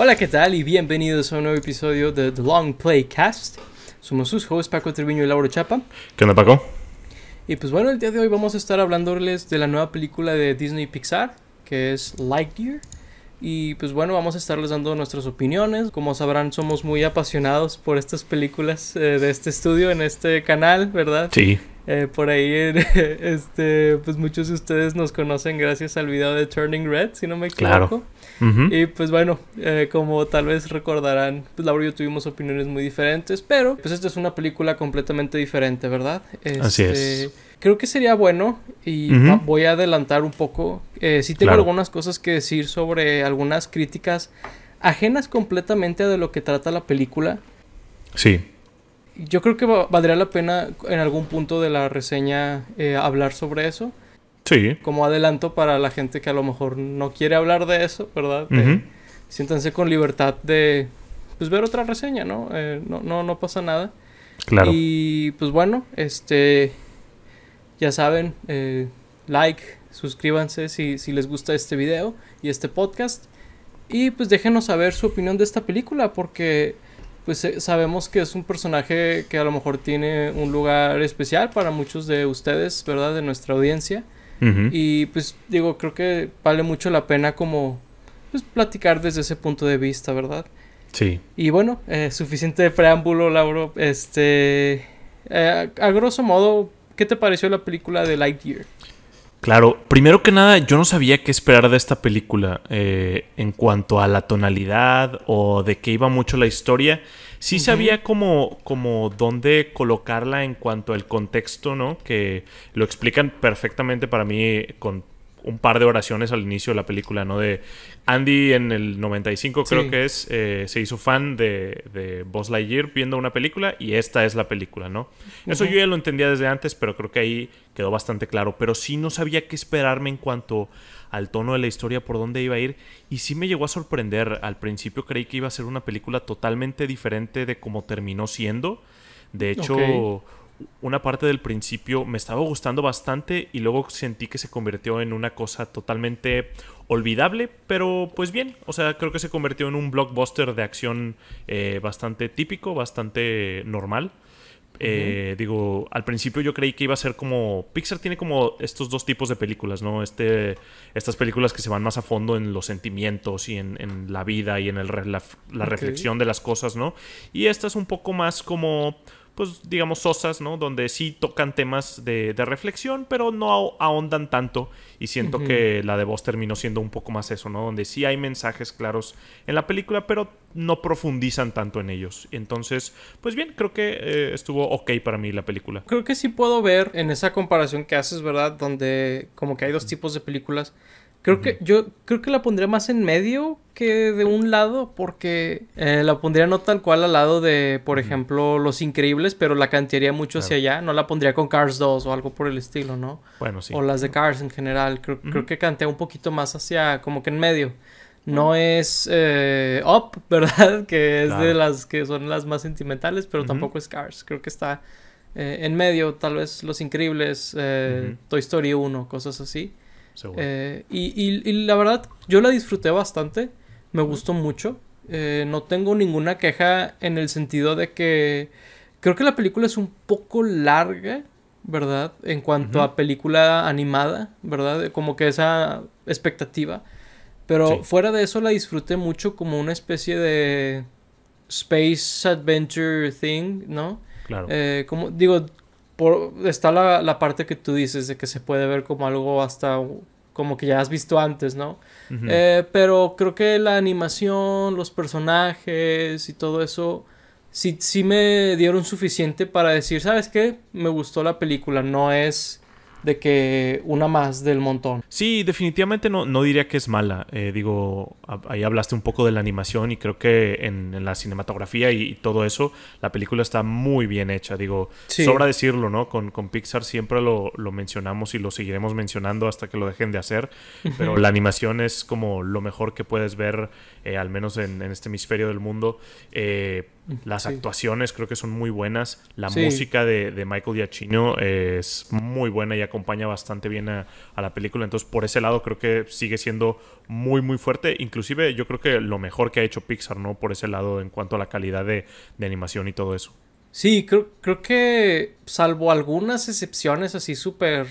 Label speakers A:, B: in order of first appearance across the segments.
A: Hola, ¿qué tal? Y bienvenidos a un nuevo episodio de The Long Play Cast. Somos sus hosts Paco Treviño y Lauro Chapa.
B: ¿Qué onda, Paco?
A: Y pues bueno, el día de hoy vamos a estar hablándoles de la nueva película de Disney Pixar, que es Lightyear. Y pues bueno, vamos a estarles dando nuestras opiniones. Como sabrán, somos muy apasionados por estas películas eh, de este estudio en este canal, ¿verdad?
B: Sí.
A: Eh, por ahí, este, pues muchos de ustedes nos conocen gracias al video de Turning Red, si no me equivoco.
B: Claro.
A: Y pues bueno, eh, como tal vez recordarán, pues Laura y yo tuvimos opiniones muy diferentes, pero pues esta es una película completamente diferente, ¿verdad?
B: Así
A: Este,
B: es.
A: Creo que sería bueno y voy a adelantar un poco. Eh, sí tengo
B: Claro.
A: algunas cosas que decir sobre algunas críticas ajenas completamente de lo que trata la película.
B: Sí.
A: Yo creo que va- valdría la pena en algún punto de la reseña eh, hablar sobre eso.
B: Sí.
A: Como adelanto para la gente que a lo mejor no quiere hablar de eso, ¿verdad? Eh,
B: Ujú.
A: siéntanse con libertad de pues ver otra reseña, ¿no? Eh, no, no, no pasa nada.
B: Claro.
A: Y pues bueno, este ya saben, eh, like, suscríbanse si, si les gusta este video y este podcast. Y pues déjenos saber su opinión de esta película porque pues eh, sabemos que es un personaje que a lo mejor tiene un lugar especial para muchos de ustedes, ¿verdad? De nuestra audiencia. Y pues digo, creo que vale mucho la pena como pues platicar desde ese punto de vista, ¿verdad?
B: Sí.
A: Y bueno, eh, suficiente preámbulo, Lauro. Este, eh, a grosso modo, ¿qué te pareció la película de Lightyear?
B: Claro. Primero que nada, yo no sabía qué esperar de esta película eh, en cuanto a la tonalidad o de qué iba mucho la historia. Sí sabía como, como dónde colocarla en cuanto al contexto, ¿no? Que lo explican perfectamente para mí con un par de oraciones al inicio de la película, ¿no? De Andy en el 95 creo
A: Sí.
B: que es, eh, se hizo fan de, de Buzz Lightyear viendo una película y esta es la película, ¿no? Eso yo ya lo entendía desde antes, pero creo que ahí quedó bastante claro. Pero sí no sabía qué esperarme en cuanto al tono de la historia, por dónde iba a ir. Y sí me llegó a sorprender. Al principio creí que iba a ser una película totalmente diferente de cómo terminó siendo. De hecho. Una parte del principio me estaba gustando bastante y luego sentí que se convirtió en una cosa totalmente olvidable, pero pues bien, o sea, creo que se convirtió en un blockbuster de acción eh, bastante típico, bastante normal. Eh, Digo, al principio yo creí que iba a ser como. Pixar tiene como estos dos tipos de películas, ¿no? Este, estas películas que se van más a fondo en los sentimientos y en, en la vida y en el la, reflexión de las cosas, ¿no? Y esta es un poco más como, pues digamos, sosas, ¿no? Donde sí tocan temas de, de reflexión, pero no aho- ahondan tanto. Y siento que la de voz terminó siendo un poco más eso, ¿no? Donde sí hay mensajes claros en la película, pero no profundizan tanto en ellos. Entonces, pues bien, creo que eh, estuvo ok para mí la película.
A: Creo que sí puedo ver en esa comparación que haces, ¿verdad? Donde como que hay dos tipos de películas. Creo que yo creo que la pondría más en medio que de un lado porque eh, la pondría no tal cual al lado de, por ejemplo, Los Increíbles, pero la cantearía mucho hacia allá. No la pondría con Cars 2 o algo por el estilo, ¿no?
B: Bueno, sí.
A: o las de Cars en general. Creo, creo que cantea un poquito más hacia como que en medio. No es eh, Up, ¿verdad? Que es de las que son las más sentimentales, pero tampoco es Cars. Creo que está eh, en medio, tal vez Los Increíbles, eh. Toy Story 1, cosas así.
B: Seguro.
A: Eh, y, y- y la verdad, yo la disfruté bastante. Me gustó mucho. Eh, no tengo ninguna queja en el sentido de que creo que la película es un poco larga, ¿verdad? En cuanto a película animada, ¿verdad? Como que esa expectativa. Pero
B: Sí.
A: fuera de eso la disfruté mucho como una especie de space adventure thing, ¿no?
B: claro.
A: Eh, como digo, por, está la, la parte que tú dices de que se puede ver como algo hasta como que ya has visto antes, ¿no? Eh, pero creo que la animación, los personajes y todo eso sí, sí me dieron suficiente para decir, ¿sabes qué? Me gustó la película, no es de que una más del montón.
B: Sí, definitivamente no, no diría que es mala. Eh, digo, ahí hablaste un poco de la animación y creo que en, en la cinematografía y, y todo eso, la película está muy bien hecha. Digo,
A: Sí.
B: sobra decirlo, ¿no? Con, con Pixar siempre lo, lo mencionamos y lo seguiremos mencionando hasta que lo dejen de hacer. Pero la animación es como lo mejor que puedes ver, eh, al menos en, en este hemisferio del mundo. Eh, Las
A: Sí.
B: actuaciones creo que son muy buenas. La
A: Sí.
B: música de, de Michael Giacchino es muy buena y acompaña bastante bien a, a la película. Entonces, por ese lado creo que sigue siendo muy, muy fuerte. Inclusive yo creo que lo mejor que ha hecho Pixar, ¿no? Por ese lado en cuanto a la calidad de, de animación y todo eso.
A: Sí, creo, creo que salvo algunas excepciones así súper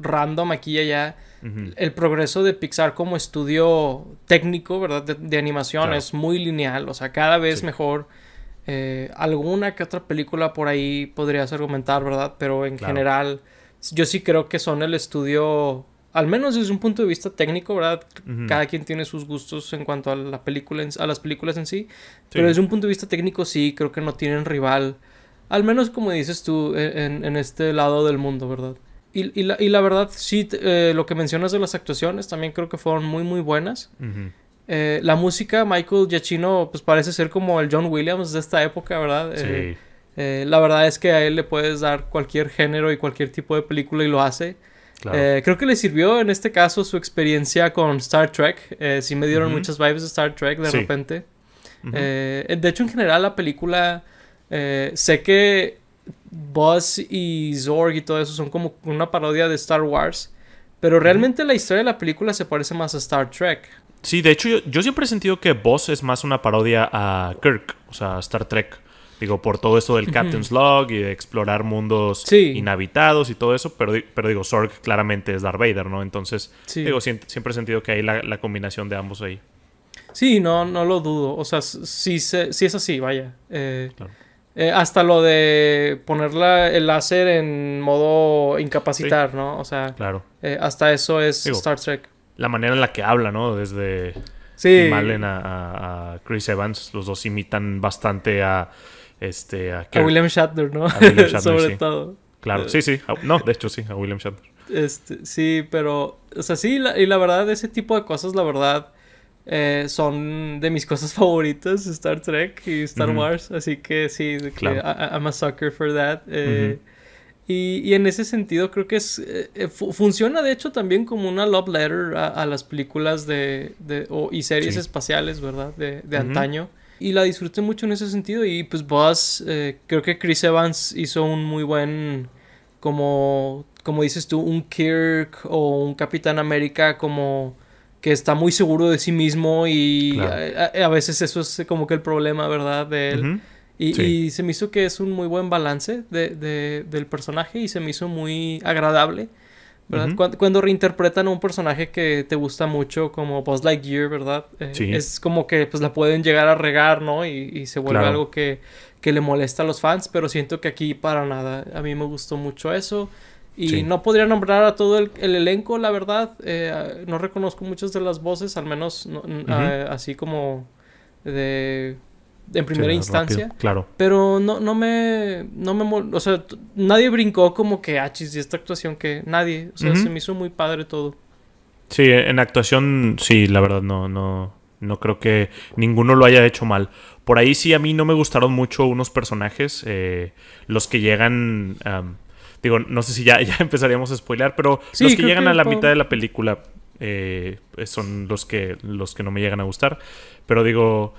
A: random aquí y allá, el progreso de Pixar como estudio técnico, ¿verdad? De, de animación
B: Claro.
A: es muy lineal, o sea, cada vez
B: Sí.
A: mejor. Eh, alguna que otra película por ahí podrías argumentar, ¿verdad? Pero en
B: Claro.
A: general, yo sí creo que son el estudio, al menos desde un punto de vista técnico, ¿verdad?
B: Ujú.
A: Cada quien tiene sus gustos en cuanto a la película, en- a las películas en sí. Pero desde un punto de vista técnico sí, creo que no tienen rival. Al menos como dices tú, e- en, en este lado del mundo, ¿verdad? Y, y la, y la verdad, sí, eh, lo que mencionas de las actuaciones también creo que fueron muy, muy buenas.
B: Ujú.
A: Eh, la música, Michael Giacchino, pues parece ser como el John Williams de esta época, ¿verdad? Eh,
B: Sí.
A: eh, la verdad es que a él le puedes dar cualquier género y cualquier tipo de película y lo hace.
B: Claro.
A: Creo que le sirvió en este caso su experiencia con Star Trek. Sí me dieron muchas vibes de Star Trek de
B: Sí.
A: repente. Eh, de hecho, en general, la película. sé que Buzz y Zorg y todo eso son como una parodia de Star Wars. Pero realmente la historia de la película se parece más a Star Trek.
B: Sí, de hecho, yo, yo siempre he sentido que Boss es más una parodia a Kirk, o sea, a Star Trek. Digo, por todo esto del Captain's Log y de explorar mundos
A: Sí.
B: inhabitados y todo eso, pero, pero digo, Zorg claramente es Darth Vader, ¿no? Entonces,
A: Sí.
B: digo, sien- siempre he sentido que hay la, la combinación de ambos ahí.
A: Sí, no, no lo dudo. O sea, sí, sí es así, vaya. Eh,
B: Claro.
A: eh, hasta lo de poner la- el láser en modo incapacitar, ¿no? O sea,
B: Claro.
A: eh, hasta eso es
B: Digo,
A: Star Trek.
B: La manera en la que habla, ¿no? Desde
A: Sí.
B: Malen a, a- a Chris Evans, los dos imitan bastante a este a.
A: William Shatner, ¿no?
B: A William Shatner,
A: Sobre
B: sí.
A: todo.
B: Claro, sí, sí. a- No, de hecho sí, a William Shatner.
A: Este, sí, pero, o sea, sí, la- y la verdad, ese tipo de cosas, la verdad, eh, son de mis cosas favoritas, Star Trek y Star. Wars, así que sí,
B: Claro.
A: I'm a sucker for that. eh, y, y en ese sentido creo que es, eh, eh, fu- funciona de hecho también como una love letter a, a las películas de, de- o- y series
B: Sí.
A: espaciales, ¿verdad? De, de antaño. Y la disfruté mucho en ese sentido. Y pues Buzz, eh, creo que Chris Evans hizo un muy buen, como, como dices tú, un Kirk o un Capitán América como que está muy seguro de sí mismo y
B: Claro.
A: a, veces eso es como que el problema, ¿verdad? De él. Y,
B: Sí.
A: y se me hizo que es un muy buen balance de, de- del personaje y se me hizo muy agradable. ¿verdad? Cuando, cuando reinterpretan a un personaje que te gusta mucho como Buzz Lightyear, ¿verdad? Eh,
B: Sí.
A: Es como que pues la pueden llegar a regar, ¿no? Y, y se vuelve
B: Claro.
A: algo que, que le molesta a los fans, pero siento que aquí para nada. A mí me gustó mucho eso. Y
B: Sí.
A: no podría nombrar a todo el, el elenco, la verdad. Eh, no reconozco muchas de las voces, al menos no- eh, así como de en primera
B: Sí,
A: instancia.
B: rápido, Claro.
A: Pero no, no me. No me o sea, nadie brincó como que achis y esta actuación que. Nadie. O sea, se me hizo muy padre todo.
B: Sí, en actuación, sí, la verdad, no, no, no creo que ninguno lo haya hecho mal. Por ahí sí, a mí no me gustaron mucho unos personajes, eh, los que llegan, digo, no sé si ya, ya empezaríamos a spoilear, pero
A: Sí,
B: los que llegan
A: que
B: a la mitad de la película eh, son los que, los que no me llegan a gustar. Pero digo,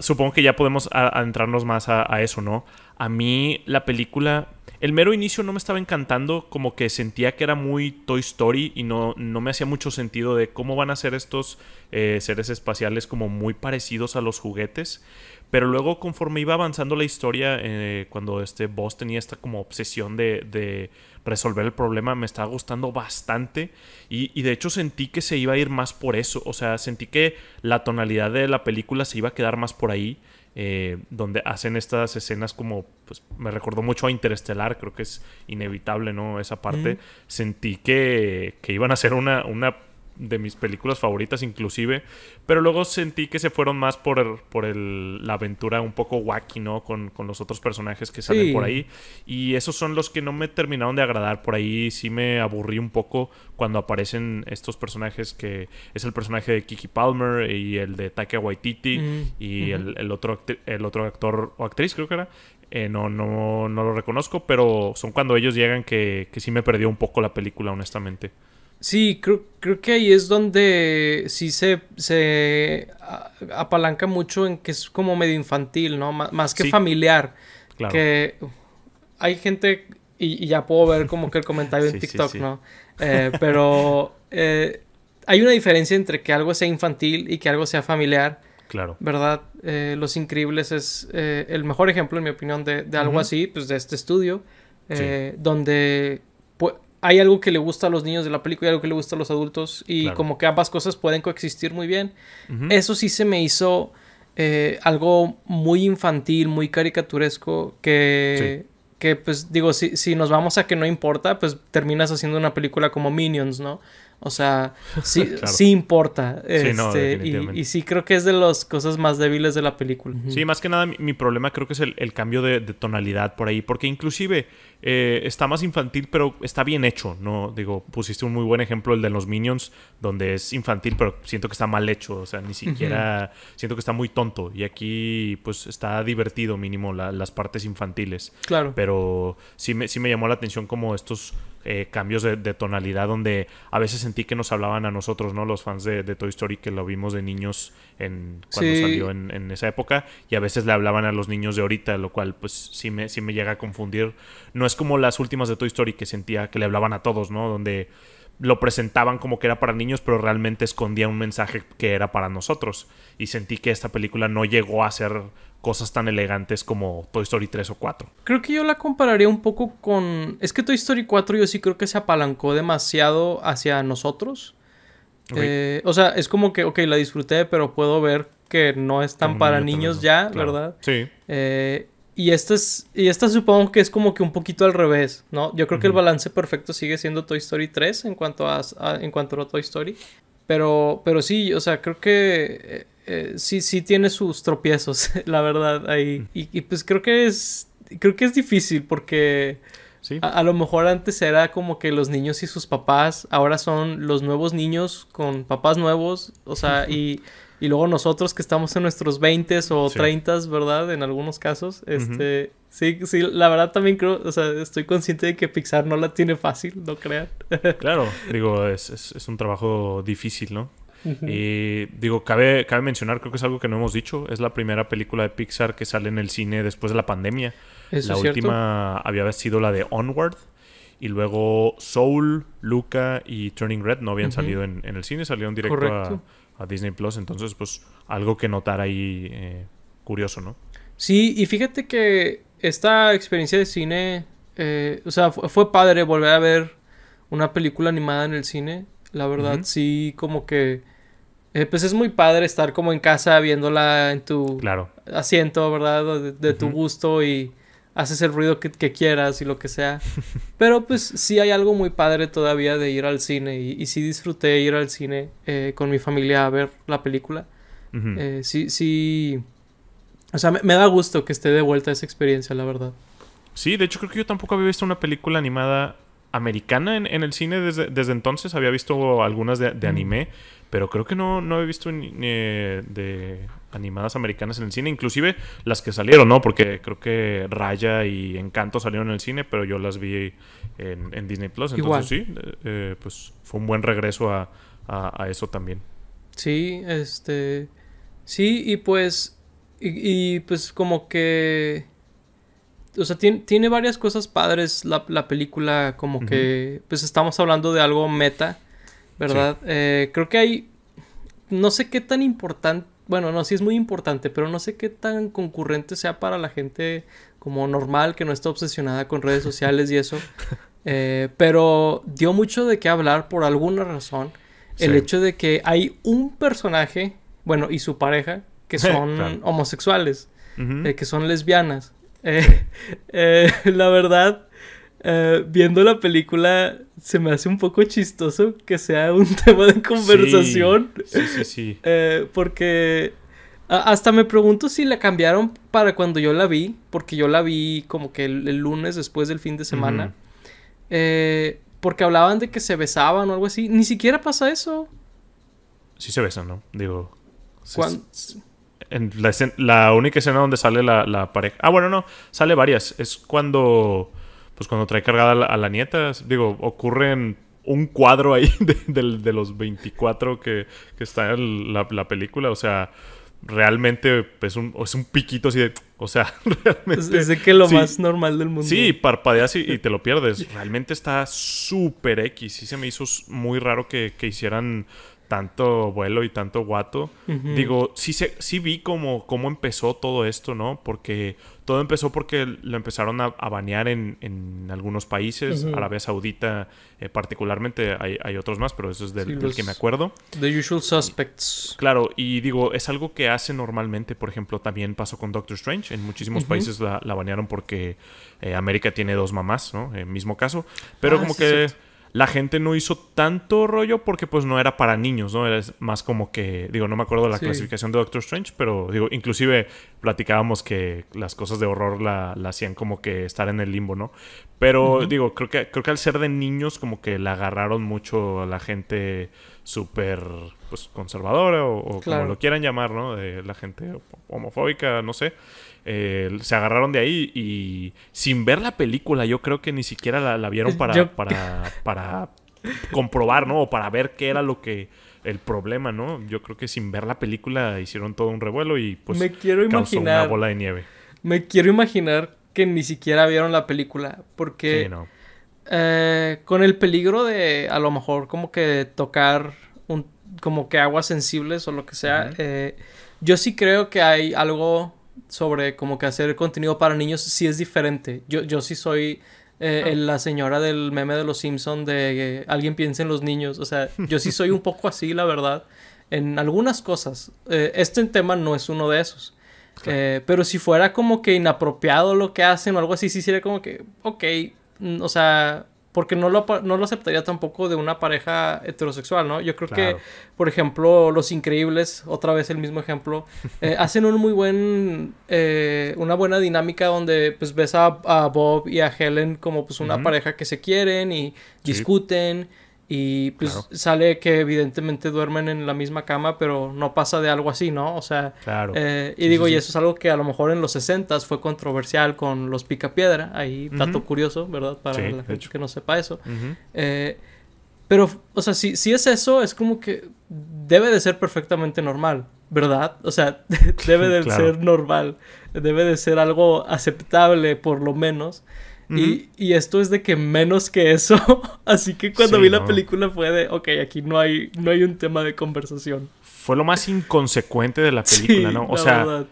B: supongo que ya podemos adentrarnos más a, a eso, ¿no? A mí la película, el mero inicio no me estaba encantando, como que sentía que era muy Toy Story y no, no me hacía mucho sentido de cómo van a ser estos eh, seres espaciales como muy parecidos a los juguetes. Pero luego conforme iba avanzando la historia, eh, cuando este boss tenía esta como obsesión de, de resolver el problema, me estaba gustando bastante. Y, y de hecho sentí que se iba a ir más por eso. O sea, sentí que la tonalidad de la película se iba a quedar más por ahí. eh, donde hacen estas escenas como, pues me recordó mucho a Interestelar, creo que es inevitable, ¿no? Esa parte.
A: Mm.
B: Sentí que, que iban a ser una, una de mis películas favoritas inclusive, pero luego sentí que se fueron más por, el- por el- la aventura un poco wacky, ¿no? Con, con los otros personajes que salen
A: Sí.
B: por ahí. Y esos son los que no me terminaron de agradar. Por ahí sí me aburrí un poco cuando aparecen estos personajes que es el personaje de Kiki Palmer y el de Taika Waititi
A: Mm,
B: y el, el otro, el otro actor o actriz creo que era. Eh, no, no, no lo reconozco, pero son cuando ellos llegan que, que sí me perdió un poco la película, honestamente.
A: Sí, creo, creo que ahí es donde sí se, se apalanca mucho en que es como medio infantil, ¿no? más que familiar. Claro. Que hay gente, y, ya puedo ver como que el comentario en TikTok, ¿no? Eh, pero eh, hay una diferencia entre que algo sea infantil y que algo sea familiar.
B: Claro.
A: ¿Verdad? Eh, Los Increíbles es el mejor ejemplo, en mi opinión, de, algo así, pues de este estudio, donde hay algo que le gusta a los niños de la película y algo que le gusta a los adultos y como que ambas cosas pueden coexistir muy bien. Eso sí se me hizo algo muy infantil, muy caricaturesco, que que pues digo, si, si nos vamos a que no importa, pues terminas haciendo una película como Minions, ¿no? O sea, sí, sí importa. Este, y, sí creo que es de las cosas más débiles de la película.
B: Sí, más que nada mi, problema creo que es el, cambio de, tonalidad por ahí, porque inclusive eh, está más infantil, pero está bien hecho, ¿no? Digo, pusiste un muy buen ejemplo, el de los Minions, donde es infantil, pero siento que está mal hecho, o sea, ni siquiera siento que está muy tonto. Y aquí, pues, está divertido mínimo las partes infantiles.
A: Claro.
B: Pero sí me, sí me llamó la atención como estos eh, cambios de, tonalidad donde a veces sentí que nos hablaban a nosotros, ¿no? Los fans de, Toy Story que lo vimos de niños en, cuando salió en, esa época y a veces le hablaban a los niños de ahorita, lo cual pues sí me, sí me llega a confundir. No es como las últimas de Toy Story que sentía que le hablaban a todos, ¿no? Donde lo presentaban como que era para niños, pero realmente escondía un mensaje que era para nosotros. Y sentí que esta película no llegó a ser cosas tan elegantes como Toy Story 3 o 4.
A: Creo que yo la compararía un poco con... Es que Toy Story 4 yo sí creo que se apalancó demasiado hacia nosotros. Eh, o sea, es como que, ok, la disfruté, pero puedo ver que no es tan para niños ya, ¿verdad?
B: Sí.
A: Eh, y esta es, y esta supongo que es como que un poquito al revés, ¿no? Yo creo que el balance perfecto sigue siendo Toy Story 3 en cuanto a, en cuanto a Toy Story. Pero, pero sí, o sea, creo que eh, sí, sí tiene sus tropiezos, la verdad, ahí. Y, pues creo que es, creo que es difícil porque a, lo mejor antes era como que los niños y sus papás, ahora son los nuevos niños con papás nuevos, o sea, y, y luego nosotros que estamos en nuestros 20 o 30, ¿verdad? En algunos casos, este... Sí, sí, la verdad también creo, o sea, estoy consciente de que Pixar no la tiene fácil, no crean.
B: claro, digo, es, es, es un trabajo difícil, ¿no? Y digo, cabe, cabe mencionar, creo que es algo que no hemos dicho, es la primera película de Pixar que sale en el cine después de la pandemia. la última había sido la de Onward. Y luego Soul, Luca y Turning Red no habían salido en, el cine, salieron directo a, Disney Plus. Entonces, pues algo que notar ahí eh, curioso, ¿no?
A: Sí, y fíjate que esta experiencia de cine, eh, o sea, fue, padre volver a ver una película animada en el cine. La verdad, sí, como que eh, pues es muy padre estar como en casa viéndola en tu asiento, ¿verdad? De, tu gusto y haces el ruido que, quieras y lo que sea. Pero pues sí hay algo muy padre todavía de ir al cine y, sí disfruté ir al cine eh, con mi familia a ver la película. Eh, sí, sí. O sea, me, da gusto que esté de vuelta esa experiencia, la verdad.
B: Sí, de hecho creo que yo tampoco había visto una película animada americana en, el cine desde, desde, entonces. Había visto algunas de, anime. Pero creo que no, no he visto ni, de animadas americanas en el cine, inclusive las que salieron, ¿no? Porque creo que Raya y Encanto salieron en el cine, pero yo las vi en, Disney Plus. Entonces sí, eh, pues fue un buen regreso a, eso también.
A: Sí, este. Sí, y pues. Y, pues como que. O sea, tiene, tiene varias cosas padres la, película, como que. Pues estamos hablando de algo meta ¿verdad? Eh, creo que hay, no sé qué tan importante, bueno, no, sí es muy importante, pero no sé qué tan concurrente sea para la gente como normal, que no está obsesionada con redes sociales y eso. Eh, pero dio mucho de qué hablar por alguna razón. El hecho de que hay un personaje, bueno, y su pareja, que son homosexuales, eh, que son lesbianas. la verdad, eh, viendo la película se me hace un poco chistoso que sea un tema de conversación.
B: Sí, sí, sí.
A: Eh, porque hasta me pregunto si la cambiaron para cuando yo la vi, porque yo la vi como que el, lunes después del fin de semana. Eh, porque hablaban de que se besaban o algo así. Ni siquiera pasa eso.
B: Sí se besan, ¿no? Digo... En la, única escena donde sale la, la pareja... Ah, bueno, no. Sale varias. Es cuando pues cuando trae cargada a la, nieta, digo, ocurren un cuadro ahí de, los 24 que, que está en la, la película. O sea, realmente es un, es un piquito así de. O sea, realmente.
A: Es de que lo más normal del mundo.
B: Sí, parpadeas y, te lo pierdes. Realmente está súper X. Sí se me hizo muy raro que, que hicieran tanto vuelo y tanto guato. Digo, sí, sí vi cómo, cómo empezó todo esto, ¿no? Porque todo empezó porque lo empezaron a, banear en, en, algunos países, Arabia Saudita eh, particularmente, hay, hay, otros más, pero eso es del, que me acuerdo.
A: The Usual Suspects.
B: Claro, y digo, es algo que hace normalmente, por ejemplo, también pasó con Doctor Strange, en muchísimos países la, banearon porque eh, América tiene dos mamás, ¿no? El mismo caso, pero ah, como que la gente no hizo tanto rollo porque pues no era para niños, ¿no? Era más como que, digo, no me acuerdo de la clasificación de Doctor Strange, pero digo, inclusive platicábamos que las cosas de horror la, hacían como que estar en el limbo, ¿no? Pero digo, creo que, creo que al ser de niños como que la agarraron mucho a la gente súper pues conservadora o, como lo quieran llamar, ¿no? De la gente homofóbica, no sé. Eh, se agarraron de ahí y sin ver la película, yo creo que ni siquiera la, vieron para, para, para comprobar, ¿no? O para ver qué era lo que el problema, ¿no? Yo creo que sin ver la película hicieron todo un revuelo y pues
A: me quiero causó imaginar,
B: una bola de nieve.
A: Me quiero imaginar que ni siquiera vieron la película porque eh, con el peligro de a lo mejor como que tocar un como que aguas sensibles o lo que sea, eh, yo sí creo que hay algo sobre como que hacer contenido para niños sí es diferente. Yo, yo sí soy eh, ah. la señora del meme de los Simpson de alguien piensa en los niños. O sea, yo sí soy un poco así, la verdad, en algunas cosas. Eh, este tema no es uno de esos. Eh, pero si fuera como que inapropiado lo que hacen o algo así, sí sería como que, ok, mm, o sea, porque no lo, no lo aceptaría tampoco de una pareja heterosexual, ¿no? Yo creo que, por ejemplo, Los Increíbles, otra vez el mismo ejemplo, eh, hacen un muy buen, eh, una buena dinámica donde pues ves a, Bob y a Helen como pues una pareja que se quieren y discuten y pues sale que evidentemente duermen en la misma cama, pero no pasa de algo así, ¿no? O sea,
B: claro.
A: Eh, y digo, y eso es algo que a lo mejor en los 60 fue controversial con los picapiedra, ahí, dato curioso, ¿verdad? Para la gente que no sepa eso. Eh, pero, o sea, si, si es eso, es como que debe de ser perfectamente normal, ¿verdad? O sea, debe de ser normal, debe de ser algo aceptable por lo menos y, esto es de que menos que eso. Así que cuando vi la película fue de, ok, aquí no hay, no hay un tema de conversación.
B: Fue lo más inconsecuente de la película, ¿no? O sea,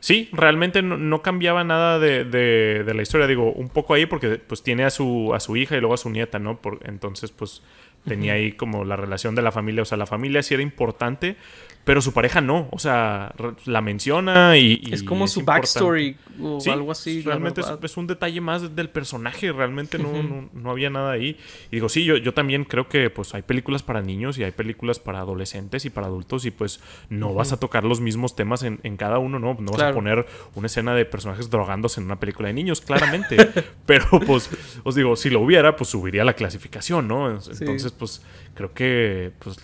B: sí, realmente no, cambiaba nada de, de, la historia. Digo, un poco ahí porque pues tiene a su, a su hija y luego a su nieta, ¿no? Por, entonces, pues tenía ahí como la relación de la familia. O sea, la familia sí era importante, pero su pareja no, o sea, la menciona y...
A: es como su backstory o algo así.
B: Realmente es, un detalle más del personaje, realmente no, no, había nada ahí. Y digo, sí, yo, yo también creo que pues hay películas para niños y hay películas para adolescentes y para adultos y pues no vas a tocar los mismos temas en, cada uno, ¿no? No vas a poner una escena de personajes drogándose en una película de niños, claramente. pero pues, os digo, si lo hubiera, pues subiría la clasificación, ¿no? Entonces, pues creo que pues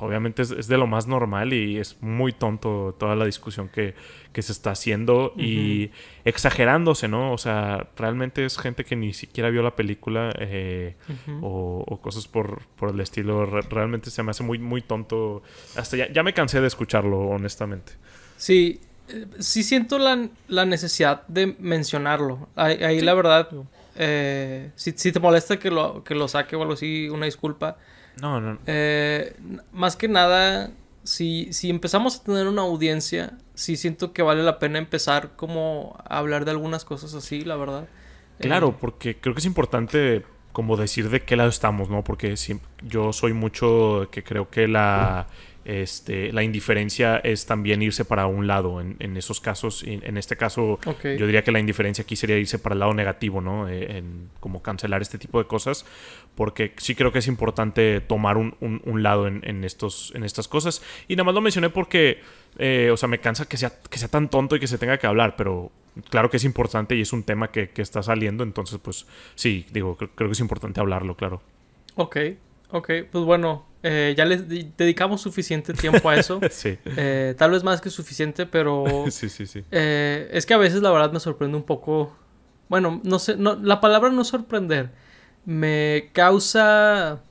B: obviamente es, de lo más normal y es muy tonto toda la discusión que, se está haciendo y exagerándose, ¿no? O sea, realmente es gente que ni siquiera vio la película eh, o, cosas por, por el estilo. realmente se me hace muy, muy tonto. Hasta ya, ya me cansé de escucharlo, honestamente.
A: Sí, eh, sí siento la, necesidad de mencionarlo. Ahí, la verdad, eh, si, si, te molesta que lo, que lo saque o algo así, una disculpa.
B: No, no.
A: Eh, más que nada, si, si empezamos a tener una audiencia, sí siento que vale la pena empezar como a hablar de algunas cosas así, la verdad.
B: Claro, eh, porque creo que es importante como decir de qué lado estamos, ¿no? Porque yo soy mucho que creo que la este, la indiferencia es también irse para un lado en, esos casos. En, en este caso, yo diría que la indiferencia aquí sería irse para el lado negativo, ¿no? Eh, en como cancelar este tipo de cosas, porque sí creo que es importante tomar un, lado en, estos, en estas cosas. Y nada más lo mencioné porque, eh, o sea, me cansa que sea, que sea tan tonto y que se tenga que hablar, pero claro que es importante y es un tema que, está saliendo, entonces, pues sí, digo, creo, creo que es importante hablarlo, claro.
A: Ok, ok, pues bueno, eh, ya les dedicamos suficiente tiempo a eso.
B: sí.
A: Eh, tal vez más que suficiente, pero...
B: sí, sí, sí.
A: Eh, es que a veces la verdad me sorprende un poco... Bueno, no sé, no, la palabra no sorprender. Me causa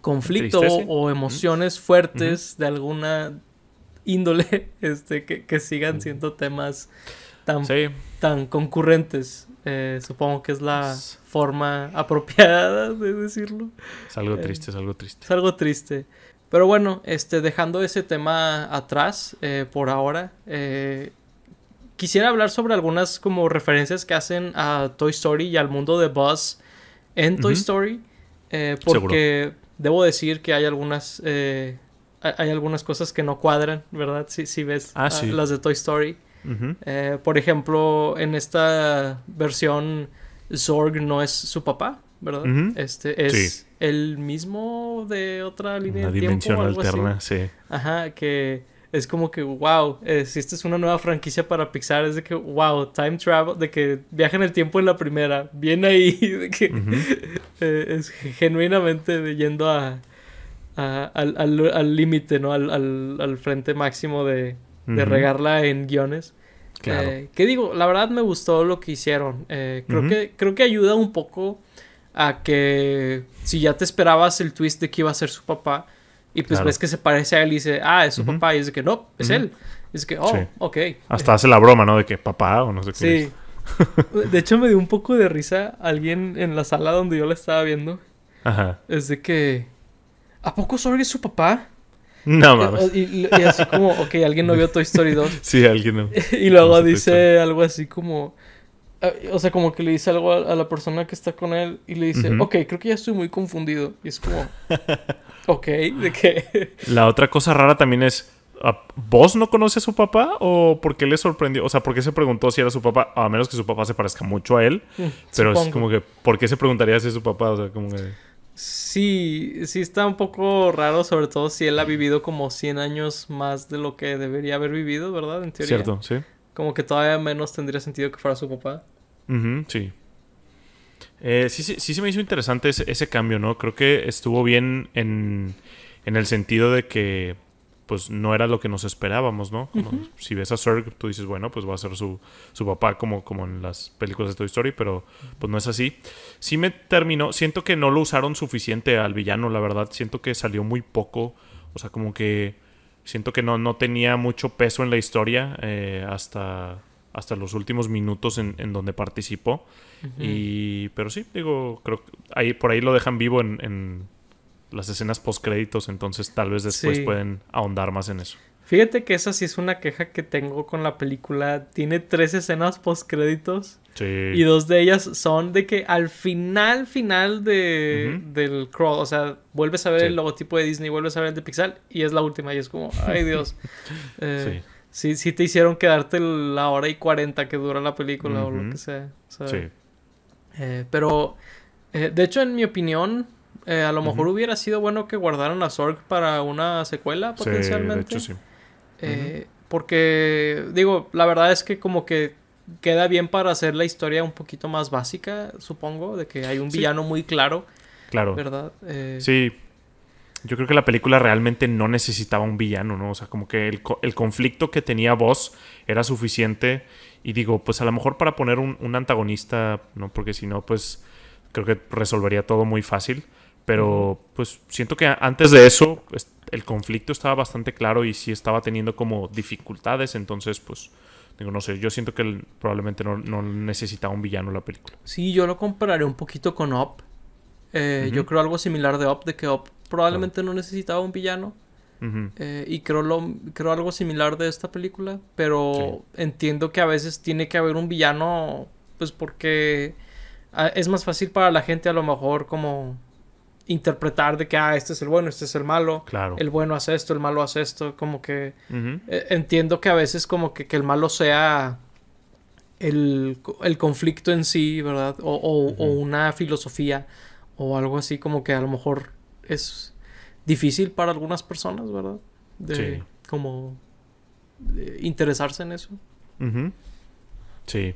A: conflicto o emociones fuertes de alguna índole este, que, que sigan siendo temas tan,
B: Sí,
A: tan concurrentes. Eh, supongo que es la forma apropiada de decirlo.
B: es algo
A: Eh,
B: triste, es algo triste.
A: Es algo triste. Pero bueno, este, dejando ese tema atrás eh, por ahora, quisiera hablar sobre algunas como referencias que hacen a Toy Story y al mundo de Buzz en Toy. Story. porque debo decir que hay algunas, hay algunas cosas que no cuadran, ¿verdad? Si, si ves
B: Ah,
A: las de Toy Story. Eh, por ejemplo, en esta versión, Zorg no es su papá, ¿verdad? Este es
B: Sí.
A: el mismo de otra línea
B: Una
A: de tiempo.
B: dimensión
A: algo así.
B: alterna, sí.
A: Ajá, que es como que, wow, eh, si esta es una nueva franquicia para Pixar, es de que, wow, time travel, de que viaja en el tiempo en la primera, bien ahí, de que eh, es genuinamente yendo a, a- al al- al límite, ¿no? Al, al, al frente máximo de, regarla en guiones.
B: Claro.
A: Eh, ¿Qué digo? La verdad me gustó lo que hicieron. Eh, creo, que, creo que ayuda un poco a que si ya te esperabas el twist de que iba a ser su papá y pues
B: Claro.
A: ves que se parece a él y dice, ah, es su papá y es de que no, es él. Es que, oh,
B: Sí.
A: ok.
B: Hasta hace la broma, ¿no? De que papá o no sé qué.
A: Sí. De hecho me dio un poco de risa alguien en la sala donde yo la estaba viendo.
B: Ajá.
A: Es de que, ¿a poco Sorg es su papá?
B: No mames.
A: Y, así como, ok, alguien no vio Toy Story 2.
B: Sí, alguien no.
A: Y luego
B: No
A: dice algo así como. ah, O sea, como que le dice algo a, a la persona que está con él y le dice,
B: Ujú.
A: ok, creo que ya estoy muy confundido. Y es como, ok, ¿de qué?
B: La otra cosa rara también es. ¿a- ¿Vos no conoce a su papá? ¿O por qué le sorprendió? O sea, ¿por qué se preguntó si era su papá? A menos que su papá se parezca mucho a él. Pero es como que, ¿por qué se preguntaría si es su papá? O sea, como que.
A: Sí, sí está un poco raro, sobre todo si él ha vivido como 100 años más de lo que debería haber vivido, ¿verdad? En teoría.
B: Cierto, sí.
A: Como que todavía menos tendría sentido que fuera su papá.
B: Ujú, sí. Eh, sí, sí, sí se me hizo interesante ese, ese cambio, ¿no? Creo que estuvo bien en, en el sentido de que pues no era lo que nos esperábamos, ¿no? Como Si ves a Zurg, tú dices, bueno, pues va a ser su, su papá como, como en las películas de Toy Story, pero pues no es así. Sí me terminó, siento que no lo usaron suficiente al villano, la verdad. Siento que salió muy poco, o sea, como que siento que no, no tenía mucho peso en la historia eh, hasta, hasta los últimos minutos en, en donde participó. Y, pero sí, digo, creo que ahí, por ahí lo dejan vivo en, en las escenas post créditos, entonces tal vez después
A: Sí.
B: pueden ahondar más en eso.
A: Fíjate que esa sí es una queja que tengo con la película. Tiene tres escenas post créditos.
B: Sí.
A: Y dos de ellas son de que al final, final de, del crawl, o sea, vuelves a ver
B: Sí.
A: el logotipo de Disney, vuelves a ver el de Pixar y es la última y es como, ay Dios. Eh, sí. sí, te hicieron quedarte la hora y cuarenta que dura la película o lo que sea. o sea,
B: Sí.
A: eh, pero, eh, de hecho, en mi opinión, eh, a lo mejor hubiera sido bueno que guardaran a Zorg para una secuela
B: Sí,
A: potencialmente.
B: de hecho sí.
A: Eh, Porque, digo, la verdad es que como que queda bien para hacer la historia un poquito más básica, supongo, de que hay un
B: Sí.
A: villano muy claro,
B: Claro.
A: ¿verdad? Eh,
B: Sí. Yo creo que la película realmente no necesitaba un villano, ¿no? O sea, como que el, co- el conflicto que tenía Voss era suficiente. Y digo, pues a lo mejor para poner un, un antagonista, ¿no? Porque si no, pues creo que resolvería todo muy fácil. Pero pues siento que antes de eso, pues, el conflicto estaba bastante claro y sí estaba teniendo como dificultades. Entonces, pues, digo, no sé, yo siento que el- probablemente no, no necesitaba un villano la película.
A: Sí, yo lo compararé un poquito con Up. Eh. Yo creo algo similar de Up, de que Up probablemente no necesitaba un villano. Eh, y creo, lo, creo algo similar de esta película, pero entiendo que a veces tiene que haber un villano, pues porque ah, es más fácil para la gente a lo mejor como interpretar de que, ah, este es el bueno, este es el malo,
B: Claro.
A: el bueno hace esto, el malo hace esto, como que eh, entiendo que a veces como que, que el malo sea el, el conflicto en sí, ¿verdad? O, o- o una filosofía o algo así como que a lo mejor es difícil para algunas personas, ¿verdad? De
B: Sí.
A: como de interesarse en eso.
B: Sí.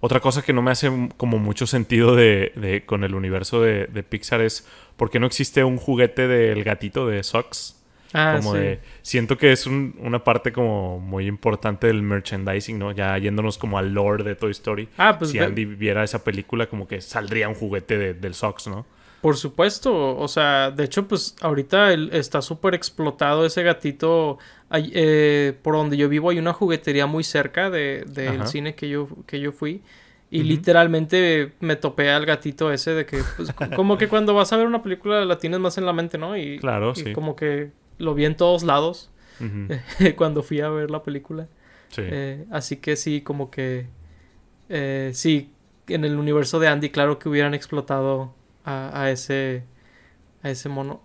B: Otra cosa que no me hace como mucho sentido de, de- con el universo de, de Pixar es por qué no existe un juguete del gatito de Socks.
A: Ah,
B: como
A: sí.
B: de, siento que es un- una parte como muy importante del merchandising, ¿no? Ya yéndonos como al lore de Toy Story.
A: Ah, pues
B: si Andy viera esa película, como que saldría un juguete de- del Socks, ¿no?
A: Por supuesto, o sea, de hecho, pues ahorita está súper explotado ese gatito. Eh, por donde yo vivo hay una juguetería muy cerca del de, cine que yo, que yo fui. Y literalmente me topé al gatito ese de que, pues, como que cuando vas a ver una película la tienes más en la mente, ¿no? Y,
B: claro,
A: y como que lo vi en todos lados cuando fui a ver la película. Sí. Eh, así que sí, como que, eh, sí, en el universo de Andy, claro que hubieran explotado a, ese, a ese mono.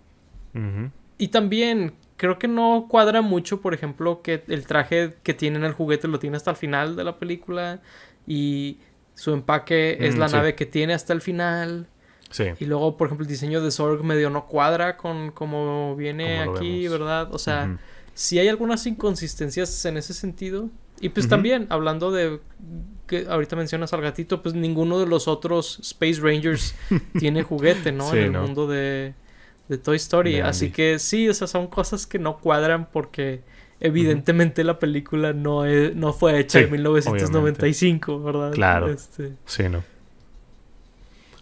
A: Y también creo que no cuadra mucho, por ejemplo, que el traje que tiene en el juguete lo tiene hasta el final de la película y su empaque es mm, la nave que tiene hasta el final. Sí. Y luego, por ejemplo, el diseño de Zorg medio no cuadra con cómo viene aquí, ¿verdad? O sea, si hay algunas inconsistencias en ese sentido. Y pues también, hablando de que ahorita mencionas al gatito, pues ninguno de los otros Space Rangers tiene juguete, ¿no? en el mundo de, de Toy Story. Así que sí, esas son cosas que no cuadran porque evidentemente la película no, no fue hecha en 1995, ¿verdad?
B: Claro. Este... Sí, ¿no?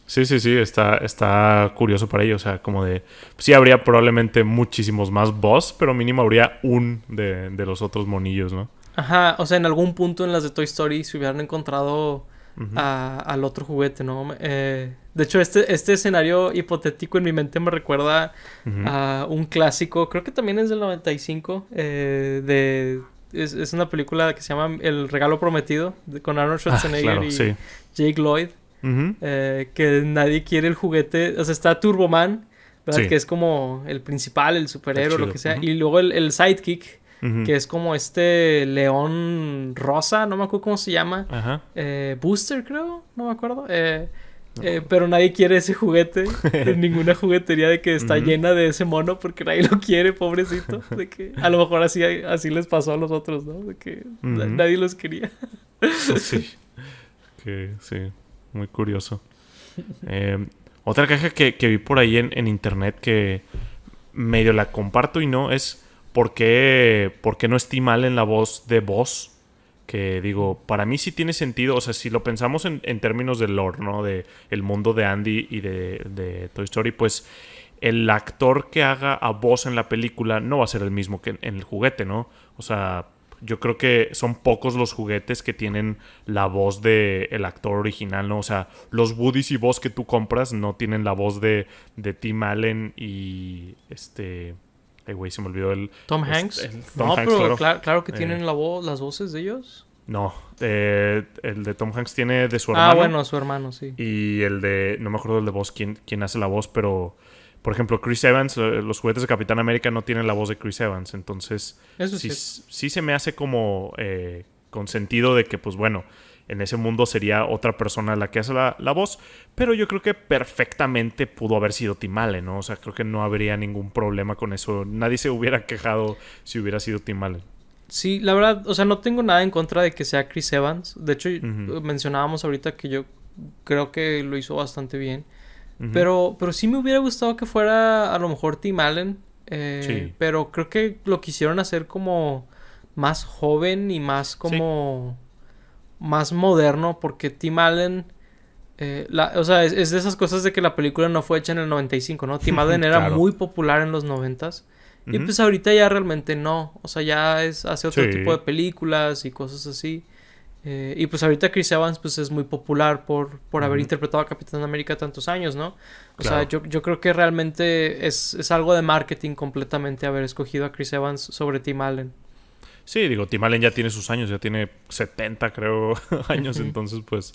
B: Sí, sí, sí, está, está curioso para ello. O sea, como de. Sí, habría probablemente muchísimos más boss, pero mínimo habría un de, de los otros monillos, ¿no?
A: Ajá, o sea, en algún punto en las de Toy Story se hubieran encontrado al otro juguete, ¿no? Eh, de hecho, este, este escenario hipotético en mi mente me recuerda a un clásico, creo que también es del 95, eh, de... Es, una película que se llama El Regalo Prometido, con Arnold ah, Schwarzenegger y Jake Lloyd. Eh, que nadie quiere el juguete. O sea, está Turboman, ¿verdad? Que es como el principal, el superhéroe, lo que sea. Y luego el, el sidekick, que es como este león rosa, no me acuerdo cómo se llama. Eh, Booster, creo, no me acuerdo. Eh, eh, pero nadie quiere ese juguete en ninguna juguetería de que está llena de ese mono porque nadie lo quiere, pobrecito. De que a lo mejor así, así les pasó a los otros, ¿no? De que nadie los quería.
B: sí. Que, sí, muy curioso. otra caja que, vi por ahí en, en internet que medio la comparto y no es ¿por qué, no estima mal en la voz de voz? Que digo, para mí sí tiene sentido, o sea, si lo pensamos en, términos del lore, ¿no? De el mundo de Andy y de, Toy Story, pues el actor que haga a voz en la película no va a ser el mismo que en, el juguete, ¿no? O sea, yo creo que son pocos los juguetes que tienen la voz del el actor original, ¿no? O sea, los Woodies y voz que tú compras no tienen la voz de, de Tim Allen y este Ay, güey, se me olvidó el.
A: Tom Hanks. no, pero claro, que tienen eh. la voz, las voces de ellos.
B: No, eh, el de Tom Hanks tiene de su ah, hermano.
A: Ah, bueno, su hermano, sí.
B: Y el de. No me acuerdo del de voz, quién, quién hace la voz, pero. Por ejemplo, Chris Evans, eh, los juguetes de Capitán América no tienen la voz de Chris Evans. Entonces, Eso sí, sí se me hace como con sentido de que, pues bueno, en ese mundo sería otra persona la que hace la, voz, pero yo creo que perfectamente pudo haber sido Tim Allen, ¿no? O sea, creo que no habría ningún problema con eso. Nadie se hubiera quejado si hubiera sido Tim Allen.
A: Sí, la verdad, o sea, no tengo nada en contra de que sea Chris Evans. De hecho, mencionábamos ahorita que yo creo que lo hizo bastante bien. pero, pero sí me hubiera gustado que fuera a lo mejor Tim Allen. Eh, sí. Pero creo que lo quisieron hacer como más joven y más como más moderno porque Tim Allen... Eh, o sea, es, de esas cosas de que la película no fue hecha en el 95, ¿no? Tim Allen era muy popular en los 90 Y pues ahorita ya realmente no. O sea, ya es, hace otro tipo de películas y cosas así. Eh, y pues ahorita Chris Evans pues es muy popular por, por haber interpretado a Capitán América tantos años, ¿no? O sea, yo, yo, creo que realmente es, es, algo de marketing completamente haber escogido a Chris Evans sobre Tim Allen.
B: Sí, digo, Tim Allen ya tiene sus años, ya tiene 70 creo años, entonces pues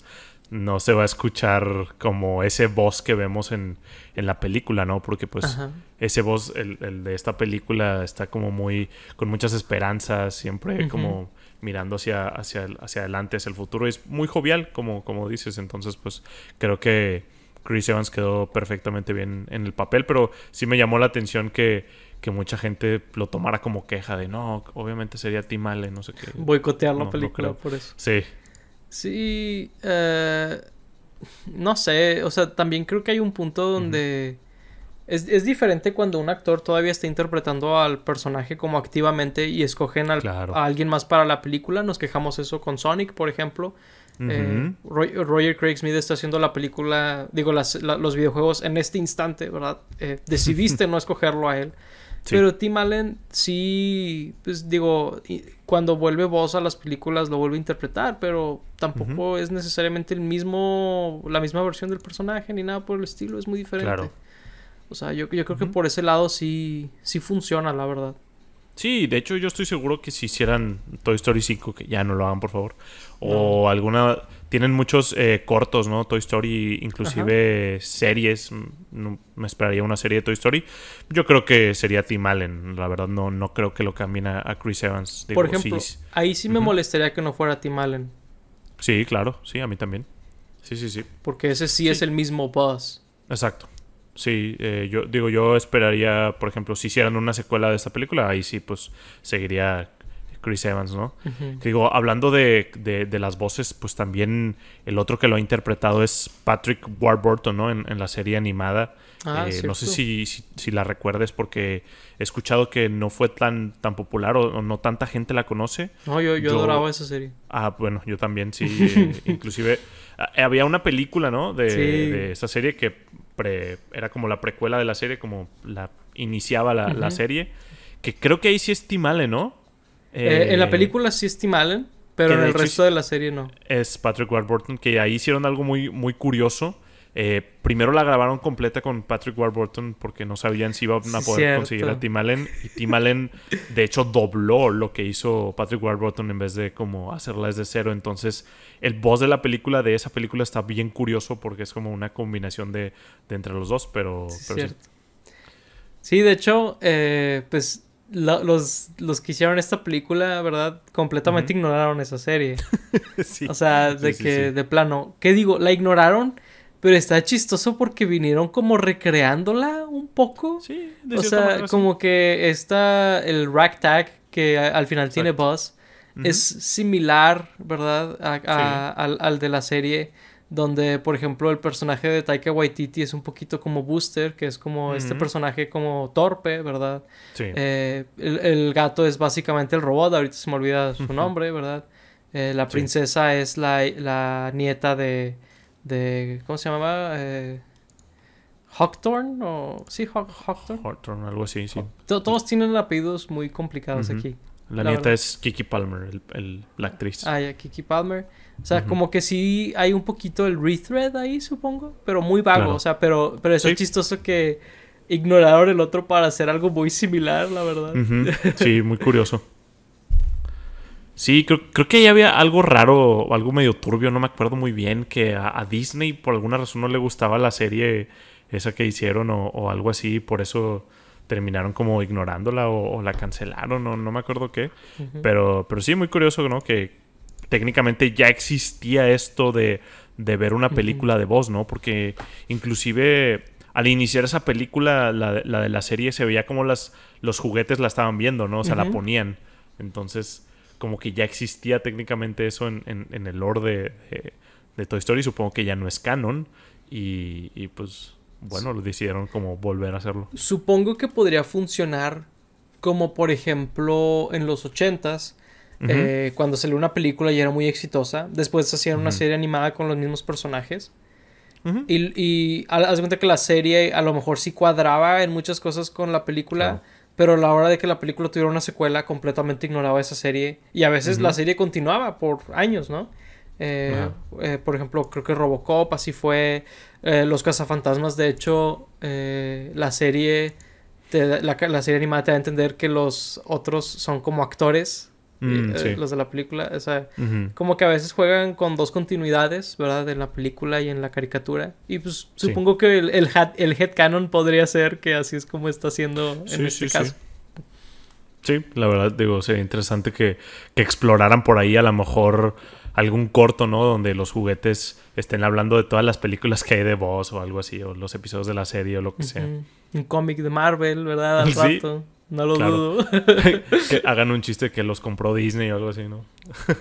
B: no se va a escuchar como ese voz que vemos en, en la película, ¿no? Porque pues ese voz, el, el, de esta película está como muy, con muchas esperanzas, siempre como mirando hacia, hacia, hacia adelante, hacia el futuro. Es muy jovial, como, como dices, entonces pues creo que Chris Evans quedó perfectamente bien en el papel, pero sí me llamó la atención que que mucha gente lo tomara como queja de no, obviamente sería Tim Allen, no sé qué.
A: Boicotear la película por eso.
B: Sí.
A: Sí, eh, no sé, o sea, también creo que hay un punto donde es, es, diferente cuando un actor todavía está interpretando al personaje como activamente y escogen a alguien más para la película. Nos quejamos eso con Sonic, por ejemplo. Eh, Roger Craig Smith está haciendo la película, digo, los videojuegos en este instante, ¿verdad? Eh, decidiste no escogerlo a él. Pero Tim Allen sí, pues digo, cuando vuelve voz a las películas lo vuelve a interpretar, pero tampoco es necesariamente el mismo, la misma versión del personaje ni nada por el estilo, es muy diferente. Claro. O sea, yo, yo creo que por ese lado sí, sí funciona, la verdad.
B: Sí, de hecho yo estoy seguro que si hicieran Toy Story 5, que ya no lo hagan por favor, o alguna... Tienen muchos eh, cortos, ¿no? Toy Story, inclusive series. No, me esperaría una serie de Toy Story. Yo creo que sería Tim Allen. La verdad, no, no creo que lo cambien a, Chris Evans.
A: por ejemplo, ahí sí me molestaría que no fuera Tim Allen.
B: Sí, claro. Sí, a mí también. Sí, sí, sí.
A: Porque ese sí, es el mismo Buzz.
B: Exacto. Sí, eh, yo digo, yo esperaría, por ejemplo, si hicieran una secuela de esta película, ahí sí, pues seguiría Chris Evans, ¿no? digo, hablando de, de, las voces, pues también el otro que lo ha interpretado es Patrick Warburton, ¿no? En, la serie animada. Ah, eh, no sé si, si, la recuerdes porque he escuchado que no fue tan, tan popular o, no tanta gente la conoce.
A: No, yo, yo, adoraba esa serie.
B: Ah, bueno, yo también, sí. Eh, inclusive eh, había una película, ¿no? De, de esa serie que era como la precuela de la serie, como la iniciaba la, serie. Que creo que ahí sí es Tim Allen, ¿no?
A: Eh, en la película sí es Tim Allen, pero en el resto de la serie no.
B: Es Patrick Warburton, que ahí hicieron algo muy, muy curioso. Eh, primero la grabaron completa con Patrick Warburton porque no sabían si iban a poder conseguir a Tim Allen. Y Tim Allen, de hecho, dobló lo que hizo Patrick Warburton en vez de como hacerla desde cero. Entonces, el voz de la película, de esa película, está bien curioso porque es como una combinación de, entre los dos, pero... Sí,
A: sí. de hecho, eh, pues los, los que hicieron esta película, ¿verdad? Completamente ignoraron esa serie. O sea, de que, de plano, ¿qué digo? La ignoraron, pero está chistoso porque vinieron como recreándola un poco. Sí, de O sea, como que está el ragtag que al final tiene Buzz. Es similar, ¿verdad? al, al de la serie donde por ejemplo el personaje de Taika Waititi es un poquito como Booster, que es como este personaje como torpe, ¿verdad? Sí. Eh, el, gato es básicamente el robot, ahorita se me olvida su nombre, ¿verdad? Eh, la princesa es la, nieta de, de, ¿cómo se llamaba? Eh, Hawkthorne o sí Hawkthorne.
B: Hawkthorne algo así sí.
A: Todos tienen apellidos muy complicados aquí
B: la, nieta es Kiki Palmer el, la actriz.
A: Ah ya Kiki Palmer o sea, como que sí hay un poquito el rethread ahí, supongo, pero muy vago. O sea, pero, pero es chistoso que ignoraron el otro para hacer algo muy similar, la verdad.
B: Sí, muy curioso. Sí, creo, creo, que ahí había algo raro, algo medio turbio, no me acuerdo muy bien, que a, Disney por alguna razón no le gustaba la serie esa que hicieron o, algo así, por eso terminaron como ignorándola o, la cancelaron, o no me acuerdo qué. pero, pero sí, muy curioso, ¿no? Que, técnicamente ya existía esto de, ver una película de voz, ¿no? Porque inclusive al iniciar esa película, la, de la serie, se veía como las, los juguetes la estaban viendo, ¿no? O sea, la ponían. Entonces, como que ya existía técnicamente eso en, en, el lore de, de, Toy Story. Supongo que ya no es canon. Y, y pues, bueno, lo decidieron como volver a hacerlo.
A: Supongo que podría funcionar como, por ejemplo, en los ochentas eh, cuando salió una película y era muy exitosa. Después hacían una serie animada con los mismos personajes. Y, y haz cuenta que la serie a lo mejor sí cuadraba en muchas cosas con la película. Pero a la hora de que la película tuviera una secuela, completamente ignoraba esa serie. Y a veces la serie continuaba por años, ¿no? Eh, eh, por ejemplo, creo que Robocop, así fue. Los cazafantasmas, de hecho, la serie. la, la, serie animada te da a entender que los otros son como actores Mm, eh, los de la película. O sea, como que a veces juegan con dos continuidades, ¿verdad? En la película y en la caricatura. Y pues supongo que el, el, el headcanon podría ser que así es como está haciendo en este caso.
B: Sí. la verdad, digo, sería interesante que, que, exploraran por ahí a lo mejor algún corto, ¿no? Donde los juguetes estén hablando de todas las películas que hay de voz o algo así, o los episodios de la serie o lo que sea.
A: Un cómic de Marvel, ¿verdad? Al rato. No lo dudo.
B: que hagan un chiste que los compró Disney o algo así, ¿no?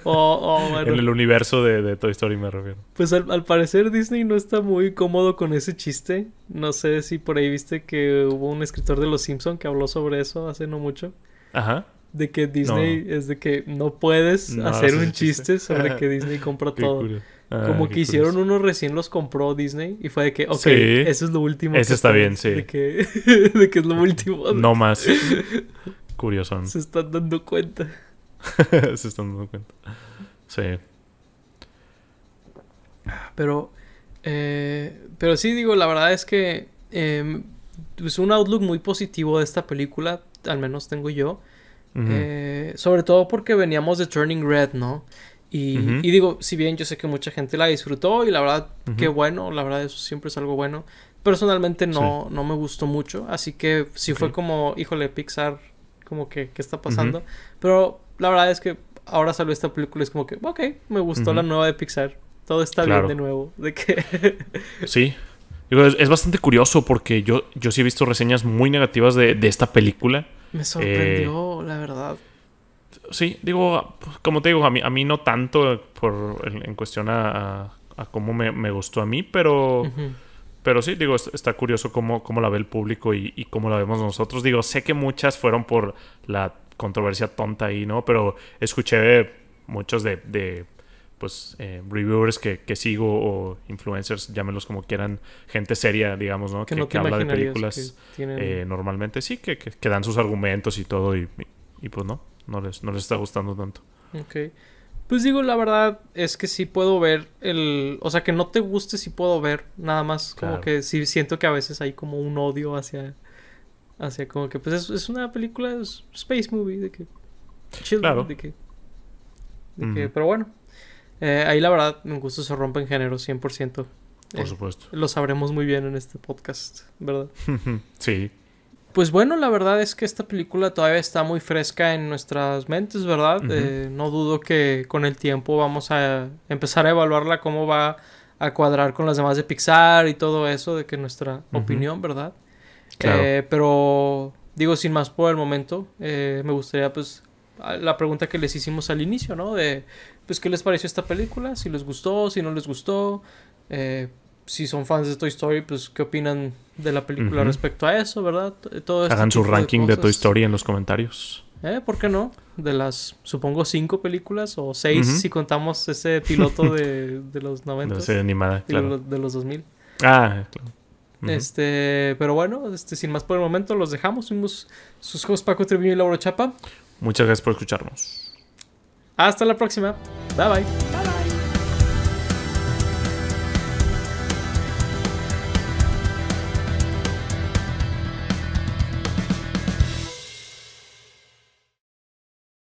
B: En el universo de, Toy Story me refiero.
A: Pues al, parecer Disney no está muy cómodo con ese chiste. No sé si por ahí viste que hubo un escritor de Los Simpson que habló sobre eso hace no mucho. Ajá. De que Disney es de que no puedes
B: No
A: hacer un chiste,
B: chiste.
A: sobre que Disney compra todo.
B: curioso. Ah,
A: Como que hicieron
B: curioso.
A: uno recién los compró Disney y fue de que, ok,
B: Sí.
A: eso es lo último.
B: Ese está bien, sí.
A: De que, de que es lo último.
B: No más. Curioso.
A: Se están dando cuenta.
B: Se están dando cuenta. Sí.
A: Pero, eh, pero sí, digo, la verdad es que eh, es un outlook muy positivo de esta película, al menos tengo yo. Eh, sobre todo porque veníamos de Turning Red, ¿no? Y,
B: Ujú.
A: y digo, si bien yo sé que mucha gente la disfrutó y la verdad,
B: Ujú.
A: qué bueno, la verdad eso siempre es algo bueno. Personalmente no, no me gustó mucho, así que sí fue
B: Ok.
A: como, híjole, Pixar, como que, ¿qué está pasando? Pero la verdad es que ahora salió esta película y es como que, ok, me gustó la nueva de Pixar. Todo está
B: Claro.
A: bien de nuevo. De que...
B: Sí. Digo, es, es bastante curioso porque yo, yo sí he visto reseñas muy negativas de, de esta película.
A: me sorprendió, la verdad.
B: Sí, digo, como te digo, a mí, a mí no tanto por, en, en cuestión a, cómo me, me gustó a mí, pero, pero sí, digo, es- está curioso cómo, cómo la ve el público y, y cómo la vemos nosotros. Digo, sé que muchas fueron por la controversia tonta ahí, ¿no? Pero escuché muchos de, de pues, eh, reviewers que, que sigo o influencers, llámenlos como quieran, gente seria, digamos, ¿no?
A: Que no
B: habla de películas.
A: tienen...
B: Eh, normalmente sí, que, que, que dan sus argumentos y todo, y, y- y pues no, no les, no les está gustando tanto.
A: Ok. Pues digo, la verdad es que sí puedo ver el... O sea, que no te guste, sí puedo ver. Nada más como
B: Claro.
A: que sí siento que a veces hay como un odio hacia... Hacia como que pues es, es una película, es space movie, de que... Chill,
B: Claro.
A: de que... de que-
B: Ujú.
A: pero bueno. Eh, ahí la verdad, mi gusto se rompe en género 100%.
B: Por
A: Eh,
B: supuesto.
A: Lo sabremos muy bien en este podcast, ¿verdad?
B: sí,
A: Pues bueno, la verdad es que esta película todavía está muy fresca en nuestras mentes, ¿verdad? Eh, no dudo que con el tiempo vamos a empezar a evaluarla cómo va a cuadrar con las demás de Pixar y todo eso, de que nuestra opinión, ¿verdad?
B: Claro.
A: Eh, pero digo, sin más por el momento, eh, me gustaría pues la pregunta que les hicimos al inicio, ¿no? De pues qué les pareció esta película, si les gustó, si no les gustó, eh, si son fans de Toy Story, pues qué opinan de la película respecto a eso, ¿verdad? Todo este
B: hagan su ranking de, Toy. Story en los comentarios.
A: ¿Eh? ¿Por qué no? De las, supongo, cinco películas o seis si contamos ese piloto de, de los
B: De
A: 90
B: serie animada,
A: de,
B: claro.
A: los, de los 2000.
B: Ah, claro.
A: Este, pero bueno, este, sin más por el momento, los dejamos. Fuimos sus hosts Paco Treviño y Lauro Chapa.
B: Muchas gracias por escucharnos.
A: Hasta la próxima. Bye bye.